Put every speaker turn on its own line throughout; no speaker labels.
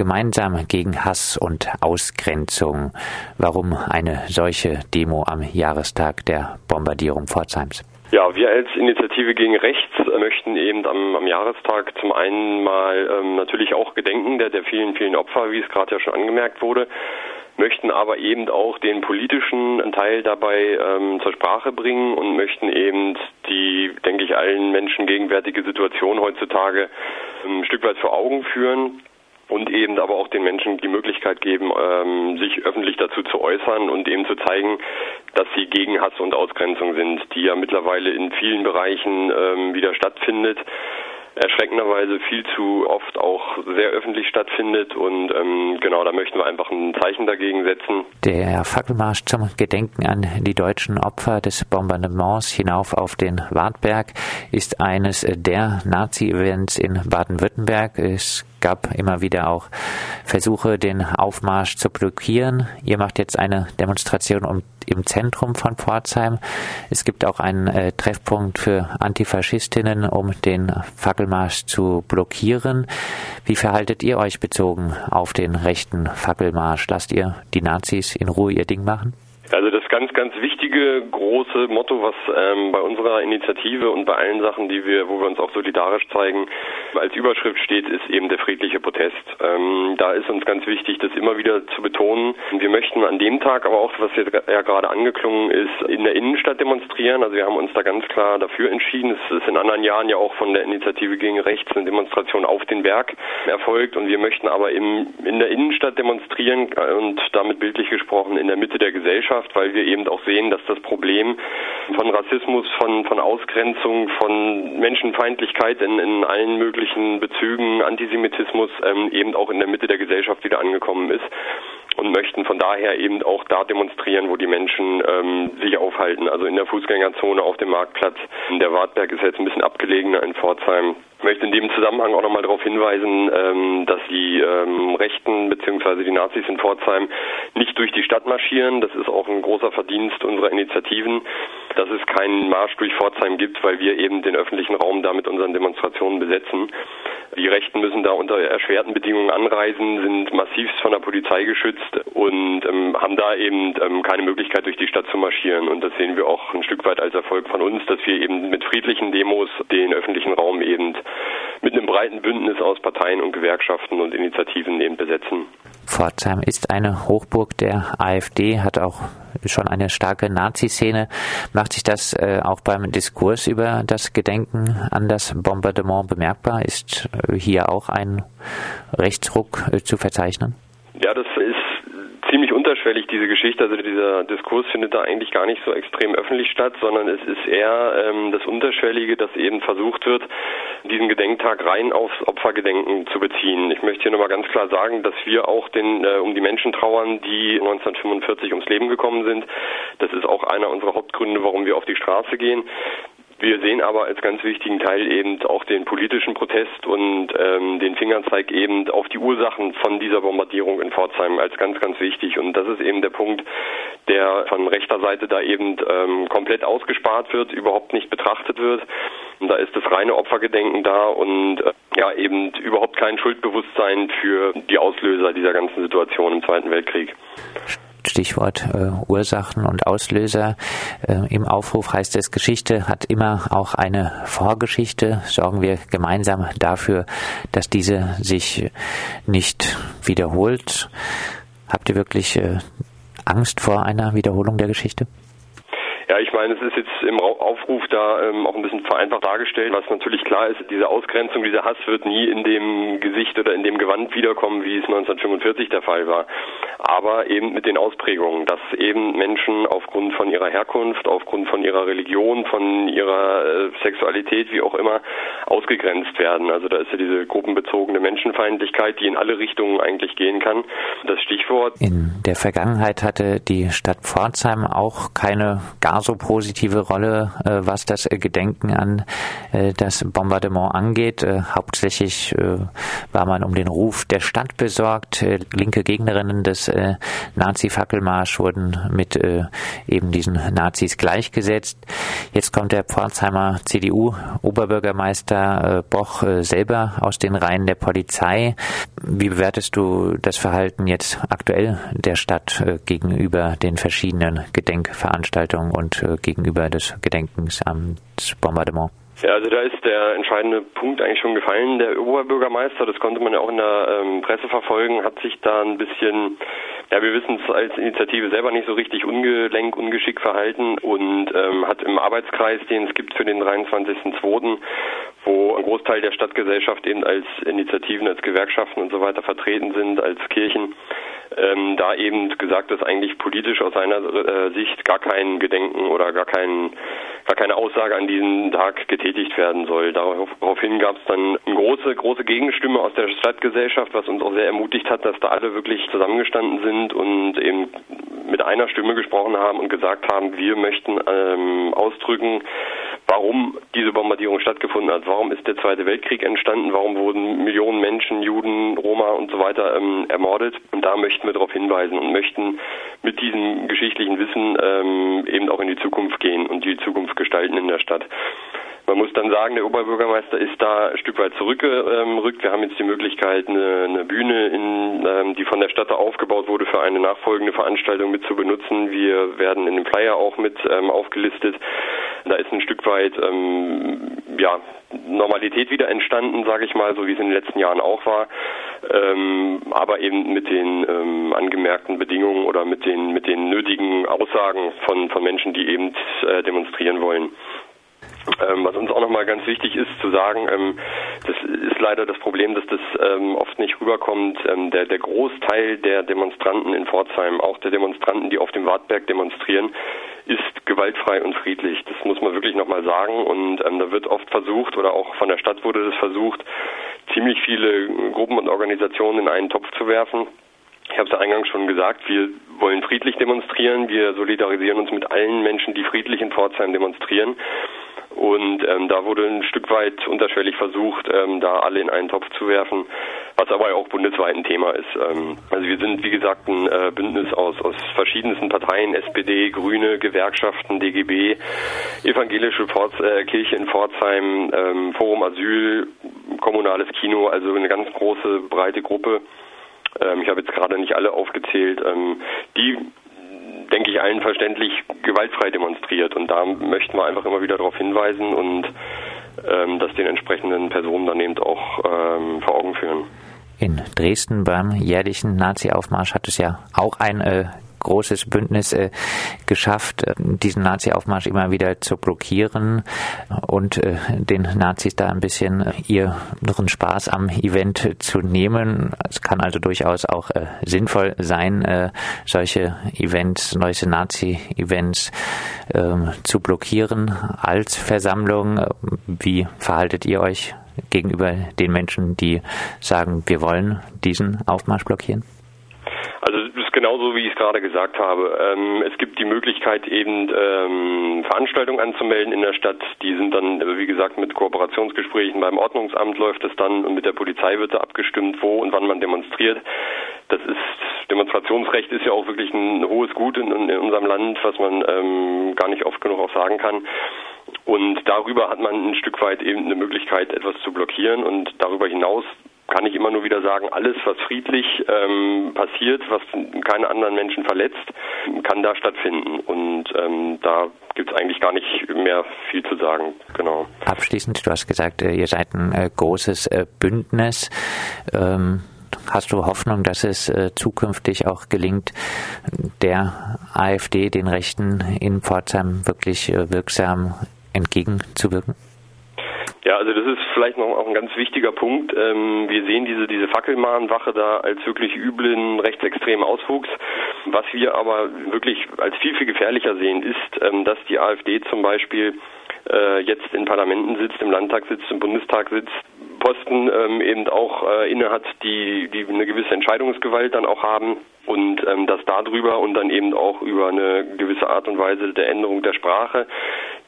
gemeinsam gegen Hass und Ausgrenzung. Warum eine solche Demo am Jahrestag der Bombardierung Pforzheims?
Ja, wir als Initiative gegen Rechts möchten eben am, am Jahrestag zum einen mal ähm, natürlich auch gedenken der, der vielen, vielen Opfer, wie es gerade ja schon angemerkt wurde möchten aber eben auch den politischen Teil dabei ähm, zur Sprache bringen und möchten eben die, denke ich, allen Menschen gegenwärtige Situation heutzutage ähm, ein Stück weit vor Augen führen und eben aber auch den Menschen die Möglichkeit geben, ähm, sich öffentlich dazu zu äußern und eben zu zeigen, dass sie gegen Hass und Ausgrenzung sind, die ja mittlerweile in vielen Bereichen ähm, wieder stattfindet erschreckenderweise viel zu oft auch sehr öffentlich stattfindet und ähm, genau da möchten wir einfach ein Zeichen dagegen setzen.
Der Fackelmarsch zum Gedenken an die deutschen Opfer des Bombardements hinauf auf den Wartberg ist eines der Nazi-Events in Baden-Württemberg. Gab immer wieder auch Versuche, den Aufmarsch zu blockieren. Ihr macht jetzt eine Demonstration um, im Zentrum von Pforzheim. Es gibt auch einen äh, Treffpunkt für Antifaschistinnen, um den Fackelmarsch zu blockieren. Wie verhaltet ihr euch bezogen auf den rechten Fackelmarsch? Lasst ihr die Nazis in Ruhe ihr Ding machen?
Also das ganz, ganz wichtige große Motto, was ähm, bei unserer Initiative und bei allen Sachen, die wir, wo wir uns auch solidarisch zeigen, als Überschrift steht, ist eben der friedliche Protest. Ähm, da ist uns ganz wichtig, das immer wieder zu betonen. Wir möchten an dem Tag, aber auch, was jetzt ja gerade angeklungen ist, in der Innenstadt demonstrieren. Also wir haben uns da ganz klar dafür entschieden. Es ist in anderen Jahren ja auch von der Initiative gegen Rechts eine Demonstration auf den Berg erfolgt und wir möchten aber im, in der Innenstadt demonstrieren und damit bildlich gesprochen in der Mitte der Gesellschaft Gesellschaft, weil wir eben auch sehen, dass das Problem von Rassismus, von, von Ausgrenzung, von Menschenfeindlichkeit in, in allen möglichen Bezügen, Antisemitismus ähm, eben auch in der Mitte der Gesellschaft wieder angekommen ist und möchten von daher eben auch da demonstrieren, wo die Menschen ähm, sich aufhalten. Also in der Fußgängerzone auf dem Marktplatz. Der Wartberg ist jetzt ein bisschen abgelegener in Pforzheim. Ich möchte in dem Zusammenhang auch nochmal darauf hinweisen, ähm, dass die ähm, Rechten bzw. die Nazis in Pforzheim nicht durch die Stadt marschieren. Das ist auch ein großer Verdienst unserer Initiativen, dass es keinen Marsch durch Pforzheim gibt, weil wir eben den öffentlichen Raum da mit unseren Demonstrationen besetzen. Die Rechten müssen da unter erschwerten Bedingungen anreisen, sind massivst von der Polizei geschützt und ähm, haben da eben ähm, keine Möglichkeit, durch die Stadt zu marschieren. Und das sehen wir auch ein Stück weit als Erfolg von uns, dass wir eben mit friedlichen Demos den öffentlichen Raum eben mit einem breiten Bündnis aus Parteien und Gewerkschaften und Initiativen eben besetzen.
Pforzheim ist eine Hochburg der AfD, hat auch schon eine starke Nazi-Szene. Macht sich das äh, auch beim Diskurs über das Gedenken an das Bombardement bemerkbar? Ist äh, hier auch ein Rechtsruck äh, zu verzeichnen?
Ja, das unterschwellig, diese Geschichte. Also dieser Diskurs findet da eigentlich gar nicht so extrem öffentlich statt, sondern es ist eher ähm, das Unterschwellige, dass eben versucht wird, diesen Gedenktag rein aufs Opfergedenken zu beziehen. Ich möchte hier nochmal ganz klar sagen, dass wir auch den, äh, um die Menschen trauern, die 1945 ums Leben gekommen sind. Das ist auch einer unserer Hauptgründe, warum wir auf die Straße gehen. Wir sehen aber als ganz wichtigen Teil eben auch den politischen Protest und ähm, den Fingerzeig eben auf die Ursachen von dieser Bombardierung in Pforzheim als ganz, ganz wichtig. Und das ist eben der Punkt, der von rechter Seite da eben ähm, komplett ausgespart wird, überhaupt nicht betrachtet wird. Und da ist das reine Opfergedenken da und äh, ja eben überhaupt kein Schuldbewusstsein für die Auslöser dieser ganzen Situation im Zweiten Weltkrieg.
Stichwort äh, Ursachen und Auslöser. Äh, Im Aufruf heißt es, Geschichte hat immer auch eine Vorgeschichte. Sorgen wir gemeinsam dafür, dass diese sich nicht wiederholt. Habt ihr wirklich äh, Angst vor einer Wiederholung der Geschichte?
Ja, ich meine, es ist jetzt im Aufruf da ähm, auch ein bisschen vereinfacht dargestellt, was natürlich klar ist, diese Ausgrenzung, dieser Hass wird nie in dem Gesicht oder in dem Gewand wiederkommen, wie es 1945 der Fall war. Aber eben mit den Ausprägungen, dass eben Menschen aufgrund von ihrer Herkunft, aufgrund von ihrer Religion, von ihrer äh, Sexualität, wie auch immer, ausgegrenzt werden. Also da ist ja diese gruppenbezogene Menschenfeindlichkeit, die in alle Richtungen eigentlich gehen kann. Das Stichwort.
In der Vergangenheit hatte die Stadt Pforzheim auch keine gar so positive Rolle, äh, was das Gedenken an äh, das Bombardement angeht. Äh, hauptsächlich war man um den Ruf der Stadt besorgt. linke Gegnerinnen des äh, Nazi-Fackelmarsch wurden mit äh, eben diesen Nazis gleichgesetzt. Jetzt kommt der Pforzheimer CDU-Oberbürgermeister äh, Boch äh, selber aus den Reihen der Polizei. Wie bewertest du das Verhalten jetzt aktuell der Stadt äh, gegenüber den verschiedenen Gedenkveranstaltungen und äh, gegenüber des Gedenkens am Bombardement?
Ja, also da ist der entscheidende Punkt eigentlich schon gefallen. Der Oberbürgermeister, das konnte man ja auch in der ähm, Presse verfolgen, hat sich da ein bisschen, ja, wir wissen es als Initiative selber nicht so richtig ungelenk, ungeschickt verhalten und ähm, hat im Arbeitskreis, den es gibt für den 23.02., wo ein Großteil der Stadtgesellschaft eben als Initiativen, als Gewerkschaften und so weiter vertreten sind, als Kirchen, ähm, da eben gesagt, dass eigentlich politisch aus seiner äh, Sicht gar kein Gedenken oder gar kein gar keine Aussage an diesem Tag getätigt werden soll. Daraufhin gab es dann eine große, große Gegenstimme aus der Stadtgesellschaft, was uns auch sehr ermutigt hat, dass da alle wirklich zusammengestanden sind und eben mit einer Stimme gesprochen haben und gesagt haben, wir möchten ähm, ausdrücken, warum diese Bombardierung stattgefunden hat. Warum ist der Zweite Weltkrieg entstanden? Warum wurden Millionen Menschen, Juden, Roma und so weiter ähm, ermordet? Und da möchten wir darauf hinweisen und möchten mit diesem geschichtlichen Wissen ähm, eben auch in die Zukunft gehen und die Zukunft gestalten in der Stadt. Man muss dann sagen, der Oberbürgermeister ist da ein Stück weit zurückgerückt. Wir haben jetzt die Möglichkeit, eine, Bühne, in, ähm, die von der Stadt aufgebaut wurde, für eine nachfolgende Veranstaltung mit zu benutzen. Wir werden in dem Flyer auch mit ähm, aufgelistet. Da ist ein Stück weit ähm, ja, Normalität wieder entstanden, sage ich mal, so wie es in den letzten Jahren auch war, ähm, aber eben mit den ähm, angemerkten Bedingungen oder mit den mit den nötigen Aussagen von von Menschen, die eben äh, demonstrieren wollen. Ähm, was uns auch nochmal ganz wichtig ist zu sagen, ähm, das ist leider das Problem, dass das ähm, oft nicht rüberkommt. Ähm, der, der Großteil der Demonstranten in Pforzheim, auch der Demonstranten, die auf dem Wartberg demonstrieren, ist gewaltfrei und friedlich. Das muss man wirklich nochmal sagen. Und ähm, da wird oft versucht, oder auch von der Stadt wurde das versucht, ziemlich viele Gruppen und Organisationen in einen Topf zu werfen. Ich habe es eingangs schon gesagt, wir wollen friedlich demonstrieren. Wir solidarisieren uns mit allen Menschen, die friedlich in Pforzheim demonstrieren. Und ähm, da wurde ein Stück weit unterschwellig versucht, ähm, da alle in einen Topf zu werfen, was aber auch bundesweit ein Thema ist. Ähm, also wir sind, wie gesagt, ein äh, Bündnis aus, aus verschiedensten Parteien, SPD, Grüne, Gewerkschaften, DGB, Evangelische Pforz, äh, Kirche in Pforzheim, ähm, Forum Asyl, kommunales Kino, also eine ganz große, breite Gruppe ähm, ich habe jetzt gerade nicht alle aufgezählt, ähm, die denke ich, allen verständlich gewaltfrei demonstriert. Und da möchten wir einfach immer wieder darauf hinweisen und ähm, das den entsprechenden Personen dann eben auch ähm, vor Augen führen.
In Dresden beim jährlichen Nazi-Aufmarsch hat es ja auch ein äh, großes Bündnis äh, geschafft, äh, diesen Nazi-Aufmarsch immer wieder zu blockieren und äh, den Nazis da ein bisschen äh, ihren Spaß am Event zu nehmen. Es kann also durchaus auch äh, sinnvoll sein, äh, solche Events, solche Nazi-Events ähm, zu blockieren als Versammlung. Wie verhaltet ihr euch gegenüber den Menschen, die sagen, wir wollen diesen Aufmarsch blockieren?
Also es ist genauso, wie ich es gerade gesagt habe. Ähm, es gibt die Möglichkeit, eben ähm, Veranstaltungen anzumelden in der Stadt. Die sind dann, wie gesagt, mit Kooperationsgesprächen beim Ordnungsamt läuft es dann und mit der Polizei wird da abgestimmt, wo und wann man demonstriert. Das ist Demonstrationsrecht ist ja auch wirklich ein hohes Gut in, in unserem Land, was man ähm, gar nicht oft genug auch sagen kann. Und darüber hat man ein Stück weit eben eine Möglichkeit, etwas zu blockieren. Und darüber hinaus kann ich immer nur wieder sagen, alles, was friedlich ähm, passiert, was keine anderen Menschen verletzt, kann da stattfinden. Und ähm, da gibt es eigentlich gar nicht mehr viel zu sagen. Genau.
Abschließend, du hast gesagt, äh, ihr seid ein äh, großes äh, Bündnis. Ähm Hast du Hoffnung, dass es äh, zukünftig auch gelingt, der AfD, den Rechten in Pforzheim wirklich äh, wirksam entgegenzuwirken?
Ja, also das ist vielleicht noch auch ein ganz wichtiger Punkt. Ähm, wir sehen diese, diese Fackelmahnwache da als wirklich üblen rechtsextremen Auswuchs. Was wir aber wirklich als viel, viel gefährlicher sehen, ist, ähm, dass die AfD zum Beispiel äh, jetzt in Parlamenten sitzt, im Landtag sitzt, im Bundestag sitzt, Posten ähm, eben auch äh, innehat, die, die eine gewisse Entscheidungsgewalt dann auch haben und ähm, dass darüber und dann eben auch über eine gewisse Art und Weise der Änderung der Sprache,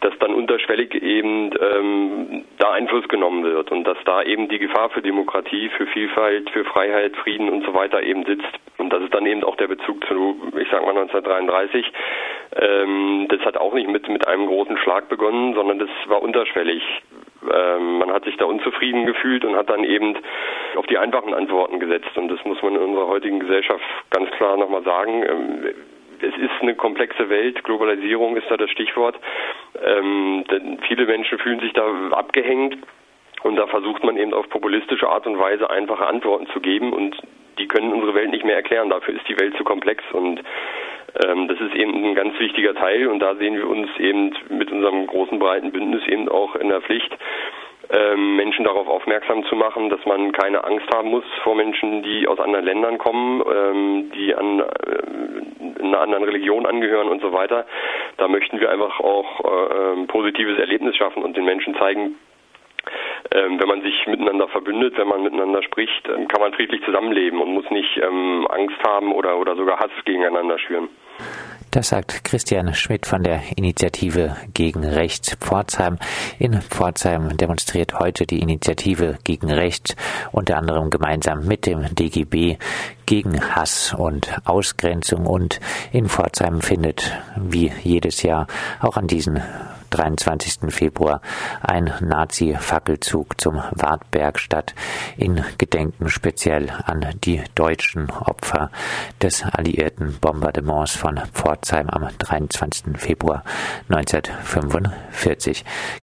dass dann unterschwellig eben ähm, da Einfluss genommen wird und dass da eben die Gefahr für Demokratie, für Vielfalt, für Freiheit, Frieden und so weiter eben sitzt. Und das ist dann eben auch der Bezug zu, ich sag mal 1933. Ähm, das hat auch nicht mit, mit einem großen Schlag begonnen, sondern das war unterschwellig. Ähm, man hat sich da unzufrieden gefühlt und hat dann eben auf die einfachen Antworten gesetzt. Und das muss man in unserer heutigen Gesellschaft ganz klar nochmal sagen. Ähm, es ist eine komplexe Welt, Globalisierung ist da das Stichwort. Ähm, denn viele Menschen fühlen sich da abgehängt und da versucht man eben auf populistische Art und Weise einfache Antworten zu geben und die können unsere Welt nicht mehr erklären. Dafür ist die Welt zu komplex und das ist eben ein ganz wichtiger Teil und da sehen wir uns eben mit unserem großen breiten Bündnis eben auch in der Pflicht, ähm, Menschen darauf aufmerksam zu machen, dass man keine Angst haben muss vor Menschen, die aus anderen Ländern kommen, ähm, die an äh, einer anderen Religion angehören und so weiter. Da möchten wir einfach auch äh, ein positives Erlebnis schaffen und den Menschen zeigen, ähm, wenn man sich miteinander verbündet, wenn man miteinander spricht, ähm, kann man friedlich zusammenleben und muss nicht ähm, Angst haben oder, oder sogar Hass gegeneinander schüren.
Das sagt Christian Schmidt von der Initiative gegen Rechts Pforzheim. In Pforzheim demonstriert heute die Initiative gegen Rechts unter anderem gemeinsam mit dem DGB gegen Hass und Ausgrenzung und in Pforzheim findet wie jedes Jahr auch an diesen 23. Februar ein Nazi-Fackelzug zum Wartberg statt, in Gedenken speziell an die deutschen Opfer des alliierten Bombardements von Pforzheim am 23. Februar 1945.